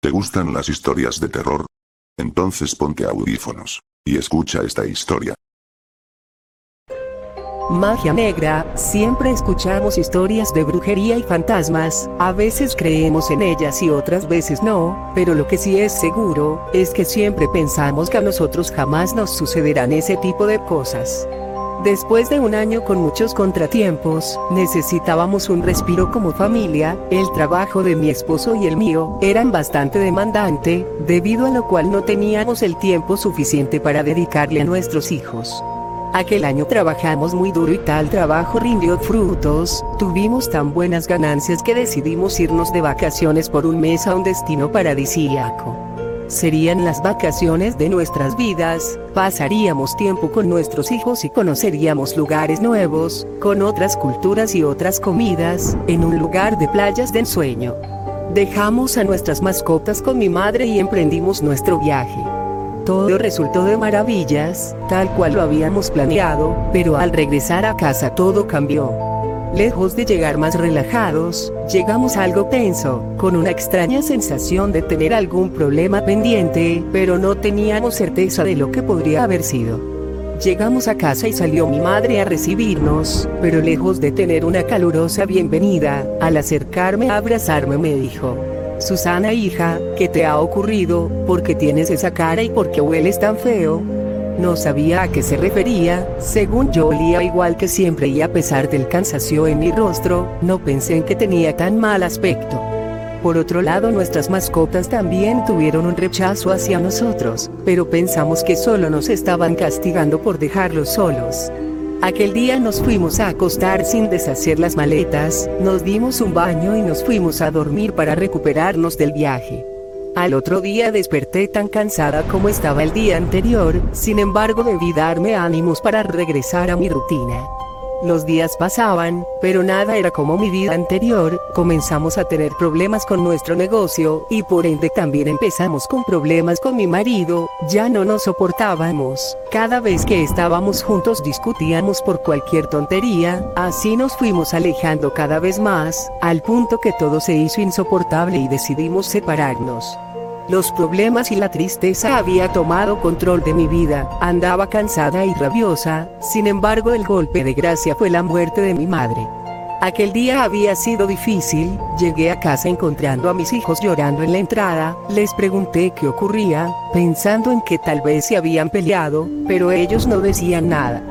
¿Te gustan las historias de terror? Entonces ponte audífonos. Y escucha esta historia. Magia negra, siempre escuchamos historias de brujería y fantasmas, a veces creemos en ellas y otras veces no, pero lo que sí es seguro, es que siempre pensamos que a nosotros jamás nos sucederán ese tipo de cosas. Después de un año con muchos contratiempos, necesitábamos un respiro como familia, el trabajo de mi esposo y el mío eran bastante demandante, debido a lo cual no teníamos el tiempo suficiente para dedicarle a nuestros hijos. Aquel año trabajamos muy duro y tal trabajo rindió frutos, tuvimos tan buenas ganancias que decidimos irnos de vacaciones por un mes a un destino paradisíaco. Serían las vacaciones de nuestras vidas, pasaríamos tiempo con nuestros hijos y conoceríamos lugares nuevos, con otras culturas y otras comidas, en un lugar de playas de ensueño. Dejamos a nuestras mascotas con mi madre y emprendimos nuestro viaje. Todo resultó de maravillas, tal cual lo habíamos planeado, pero al regresar a casa todo cambió. Lejos de llegar más relajados, llegamos algo tenso, con una extraña sensación de tener algún problema pendiente, pero no teníamos certeza de lo que podría haber sido. Llegamos a casa y salió mi madre a recibirnos, pero lejos de tener una calurosa bienvenida, al acercarme a abrazarme me dijo, Susana hija, ¿qué te ha ocurrido? ¿Por qué tienes esa cara y por qué hueles tan feo? No sabía a qué se refería, según yo olía igual que siempre y a pesar del cansancio en mi rostro, no pensé en que tenía tan mal aspecto. Por otro lado, nuestras mascotas también tuvieron un rechazo hacia nosotros, pero pensamos que solo nos estaban castigando por dejarlos solos. Aquel día nos fuimos a acostar sin deshacer las maletas, nos dimos un baño y nos fuimos a dormir para recuperarnos del viaje. Al otro día desperté tan cansada como estaba el día anterior, sin embargo debí darme ánimos para regresar a mi rutina. Los días pasaban, pero nada era como mi vida anterior, comenzamos a tener problemas con nuestro negocio, y por ende también empezamos con problemas con mi marido, ya no nos soportábamos, cada vez que estábamos juntos discutíamos por cualquier tontería, así nos fuimos alejando cada vez más, al punto que todo se hizo insoportable y decidimos separarnos. Los problemas y la tristeza había tomado control de mi vida, andaba cansada y rabiosa, sin embargo el golpe de gracia fue la muerte de mi madre. Aquel día había sido difícil, llegué a casa encontrando a mis hijos llorando en la entrada, les pregunté qué ocurría, pensando en que tal vez se habían peleado, pero ellos no decían nada.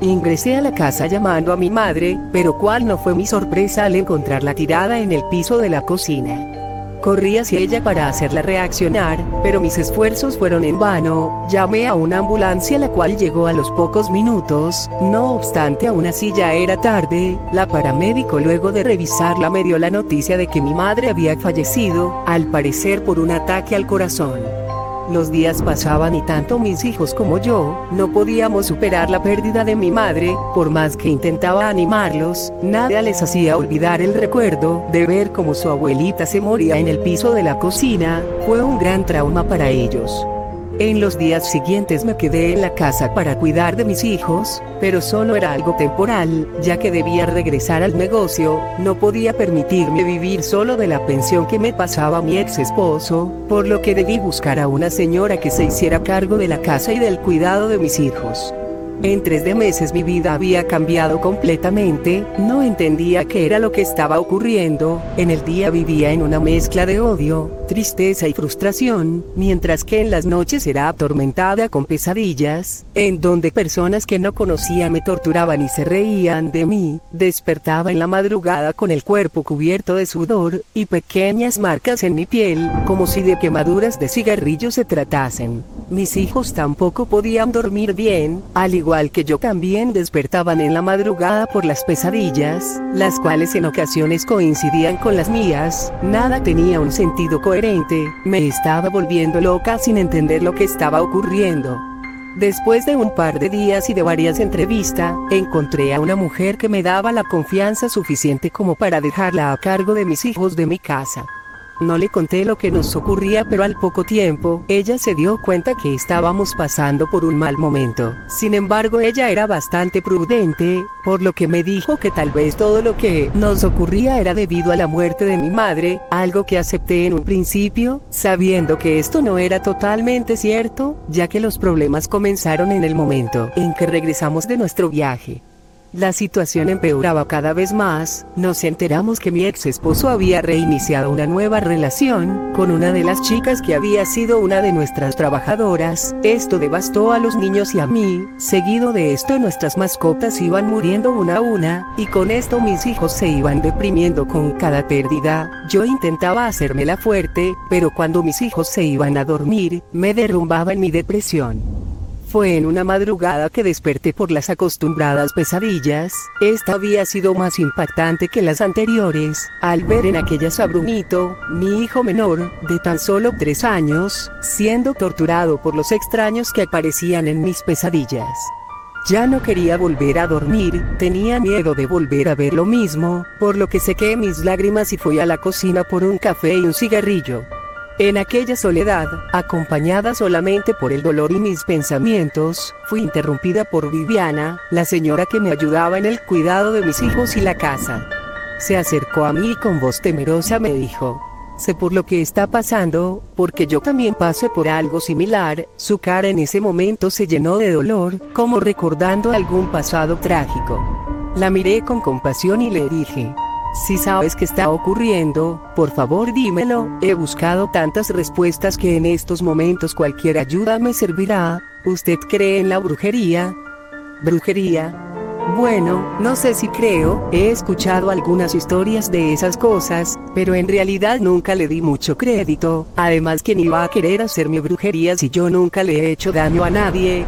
Ingresé a la casa llamando a mi madre, pero cuál no fue mi sorpresa al encontrarla tirada en el piso de la cocina. Corrí hacia ella para hacerla reaccionar, pero mis esfuerzos fueron en vano. Llamé a una ambulancia la cual llegó a los pocos minutos, no obstante aún así ya era tarde. La paramédico luego de revisarla me dio la noticia de que mi madre había fallecido, al parecer por un ataque al corazón. Los días pasaban y tanto mis hijos como yo, no podíamos superar la pérdida de mi madre, por más que intentaba animarlos, nada les hacía olvidar el recuerdo de ver cómo su abuelita se moría en el piso de la cocina, fue un gran trauma para ellos. En los días siguientes me quedé en la casa para cuidar de mis hijos, pero solo era algo temporal, ya que debía regresar al negocio, no podía permitirme vivir solo de la pensión que me pasaba mi ex esposo, por lo que debí buscar a una señora que se hiciera cargo de la casa y del cuidado de mis hijos. En tres de meses mi vida había cambiado completamente, no entendía qué era lo que estaba ocurriendo, en el día vivía en una mezcla de odio, tristeza y frustración, mientras que en las noches era atormentada con pesadillas, en donde personas que no conocía me torturaban y se reían de mí, despertaba en la madrugada con el cuerpo cubierto de sudor, y pequeñas marcas en mi piel, como si de quemaduras de cigarrillo se tratasen. Mis hijos tampoco podían dormir bien, al igual que yo también despertaban en la madrugada por las pesadillas, las cuales en ocasiones coincidían con las mías, nada tenía un sentido coherente, me estaba volviendo loca sin entender lo que estaba ocurriendo. Después de un par de días y de varias entrevistas, encontré a una mujer que me daba la confianza suficiente como para dejarla a cargo de mis hijos de mi casa. No le conté lo que nos ocurría, pero al poco tiempo, ella se dio cuenta que estábamos pasando por un mal momento. Sin embargo, ella era bastante prudente, por lo que me dijo que tal vez todo lo que nos ocurría era debido a la muerte de mi madre, algo que acepté en un principio, sabiendo que esto no era totalmente cierto, ya que los problemas comenzaron en el momento en que regresamos de nuestro viaje. La situación empeoraba cada vez más, nos enteramos que mi ex esposo había reiniciado una nueva relación con una de las chicas que había sido una de nuestras trabajadoras, esto devastó a los niños y a mí, seguido de esto nuestras mascotas iban muriendo una a una, y con esto mis hijos se iban deprimiendo con cada pérdida, yo intentaba hacérmela fuerte, pero cuando mis hijos se iban a dormir, me derrumbaba en mi depresión. Fue en una madrugada que desperté por las acostumbradas pesadillas, esta había sido más impactante que las anteriores, al ver en aquellas a Brunito, mi hijo menor, de tan solo tres años, siendo torturado por los extraños que aparecían en mis pesadillas. Ya no quería volver a dormir, tenía miedo de volver a ver lo mismo, por lo que sequé mis lágrimas y fui a la cocina por un café y un cigarrillo. En aquella soledad, acompañada solamente por el dolor y mis pensamientos, fui interrumpida por Viviana, la señora que me ayudaba en el cuidado de mis hijos y la casa. Se acercó a mí y con voz temerosa me dijo, sé por lo que está pasando, porque yo también pasé por algo similar, su cara en ese momento se llenó de dolor, como recordando algún pasado trágico. La miré con compasión y le dije, si sabes qué está ocurriendo, por favor dímelo, he buscado tantas respuestas que en estos momentos cualquier ayuda me servirá. ¿Usted cree en la brujería? ¿Brujería? Bueno, no sé si creo, he escuchado algunas historias de esas cosas, pero en realidad nunca le di mucho crédito, además ¿quién iba a querer hacerme brujería si yo nunca le he hecho daño a nadie?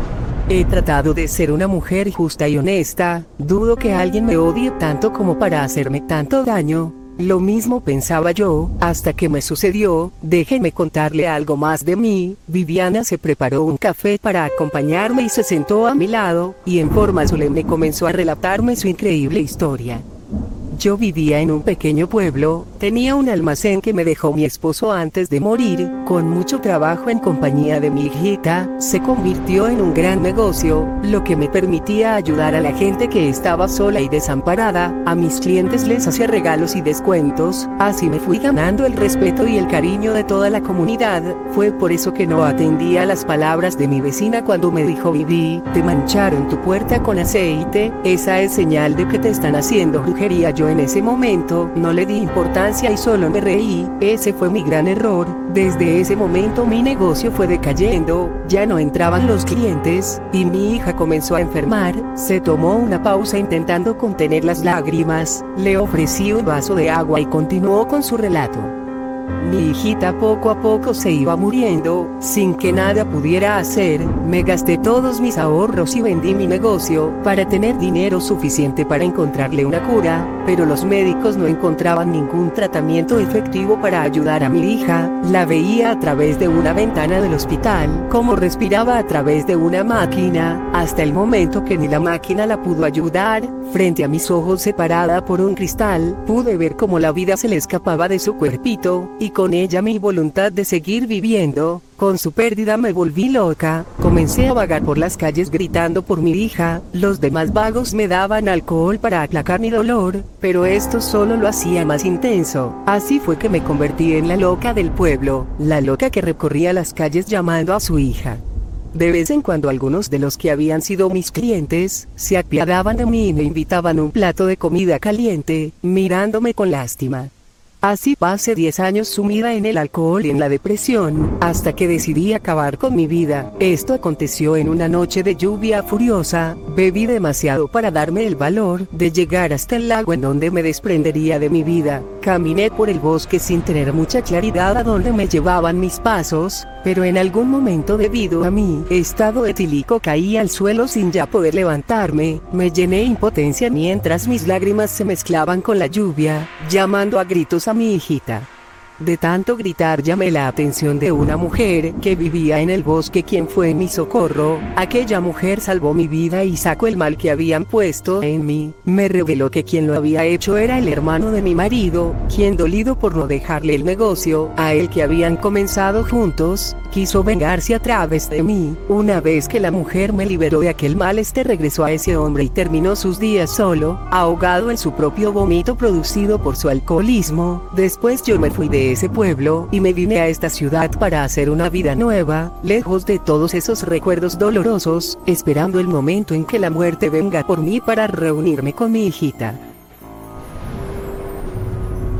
He tratado de ser una mujer justa y honesta, dudo que alguien me odie tanto como para hacerme tanto daño. Lo mismo pensaba yo, hasta que me sucedió, déjenme contarle algo más de mí, Viviana se preparó un café para acompañarme y se sentó a mi lado, y en forma solemne comenzó a relatarme su increíble historia. Yo vivía en un pequeño pueblo, tenía un almacén que me dejó mi esposo antes de morir, con mucho trabajo en compañía de mi hijita, se convirtió en un gran negocio, lo que me permitía ayudar a la gente que estaba sola y desamparada, a mis clientes les hacía regalos y descuentos, así me fui ganando el respeto y el cariño de toda la comunidad, fue por eso que no atendía las palabras de mi vecina cuando me dijo Vivi, te mancharon tu puerta con aceite, esa es señal de que te están haciendo brujería yo en ese momento no le di importancia y solo me reí, ese fue mi gran error, desde ese momento mi negocio fue decayendo, ya no entraban los clientes, y mi hija comenzó a enfermar, se tomó una pausa intentando contener las lágrimas, le ofrecí un vaso de agua y continuó con su relato. Mi hijita poco a poco se iba muriendo, sin que nada pudiera hacer, me gasté todos mis ahorros y vendí mi negocio, para tener dinero suficiente para encontrarle una cura, pero los médicos no encontraban ningún tratamiento efectivo para ayudar a mi hija, la veía a través de una ventana del hospital, como respiraba a través de una máquina, hasta el momento que ni la máquina la pudo ayudar, frente a mis ojos separada por un cristal, pude ver cómo la vida se le escapaba de su cuerpito, y con ella mi voluntad de seguir viviendo, con su pérdida me volví loca, comencé a vagar por las calles gritando por mi hija, los demás vagos me daban alcohol para aplacar mi dolor, pero esto solo lo hacía más intenso, así fue que me convertí en la loca del pueblo, la loca que recorría las calles llamando a su hija. De vez en cuando algunos de los que habían sido mis clientes, se apiadaban de mí y me invitaban un plato de comida caliente, mirándome con lástima. Así pasé 10 años sumida en el alcohol y en la depresión, hasta que decidí acabar con mi vida. Esto aconteció en una noche de lluvia furiosa, bebí demasiado para darme el valor de llegar hasta el lago en donde me desprendería de mi vida. Caminé por el bosque sin tener mucha claridad a dónde me llevaban mis pasos, pero en algún momento debido a mi estado etílico caí al suelo sin ya poder levantarme, me llené impotencia mientras mis lágrimas se mezclaban con la lluvia, llamando a gritos a mi hijita. De tanto gritar llamé la atención de una mujer que vivía en el bosque quien fue mi socorro. Aquella mujer salvó mi vida y sacó el mal que habían puesto en mí. Me reveló que quien lo había hecho era el hermano de mi marido, quien dolido por no dejarle el negocio a él que habían comenzado juntos, quiso vengarse a través de mí. Una vez que la mujer me liberó de aquel mal, este regresó a ese hombre y terminó sus días solo, ahogado en su propio vómito producido por su alcoholismo. Después yo me fui ese pueblo y me vine a esta ciudad para hacer una vida nueva, lejos de todos esos recuerdos dolorosos, esperando el momento en que la muerte venga por mí para reunirme con mi hijita.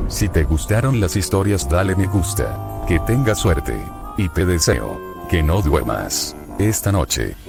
Si te gustaron las historias dale me gusta, que tengas suerte, y te deseo, que no duermas, esta noche.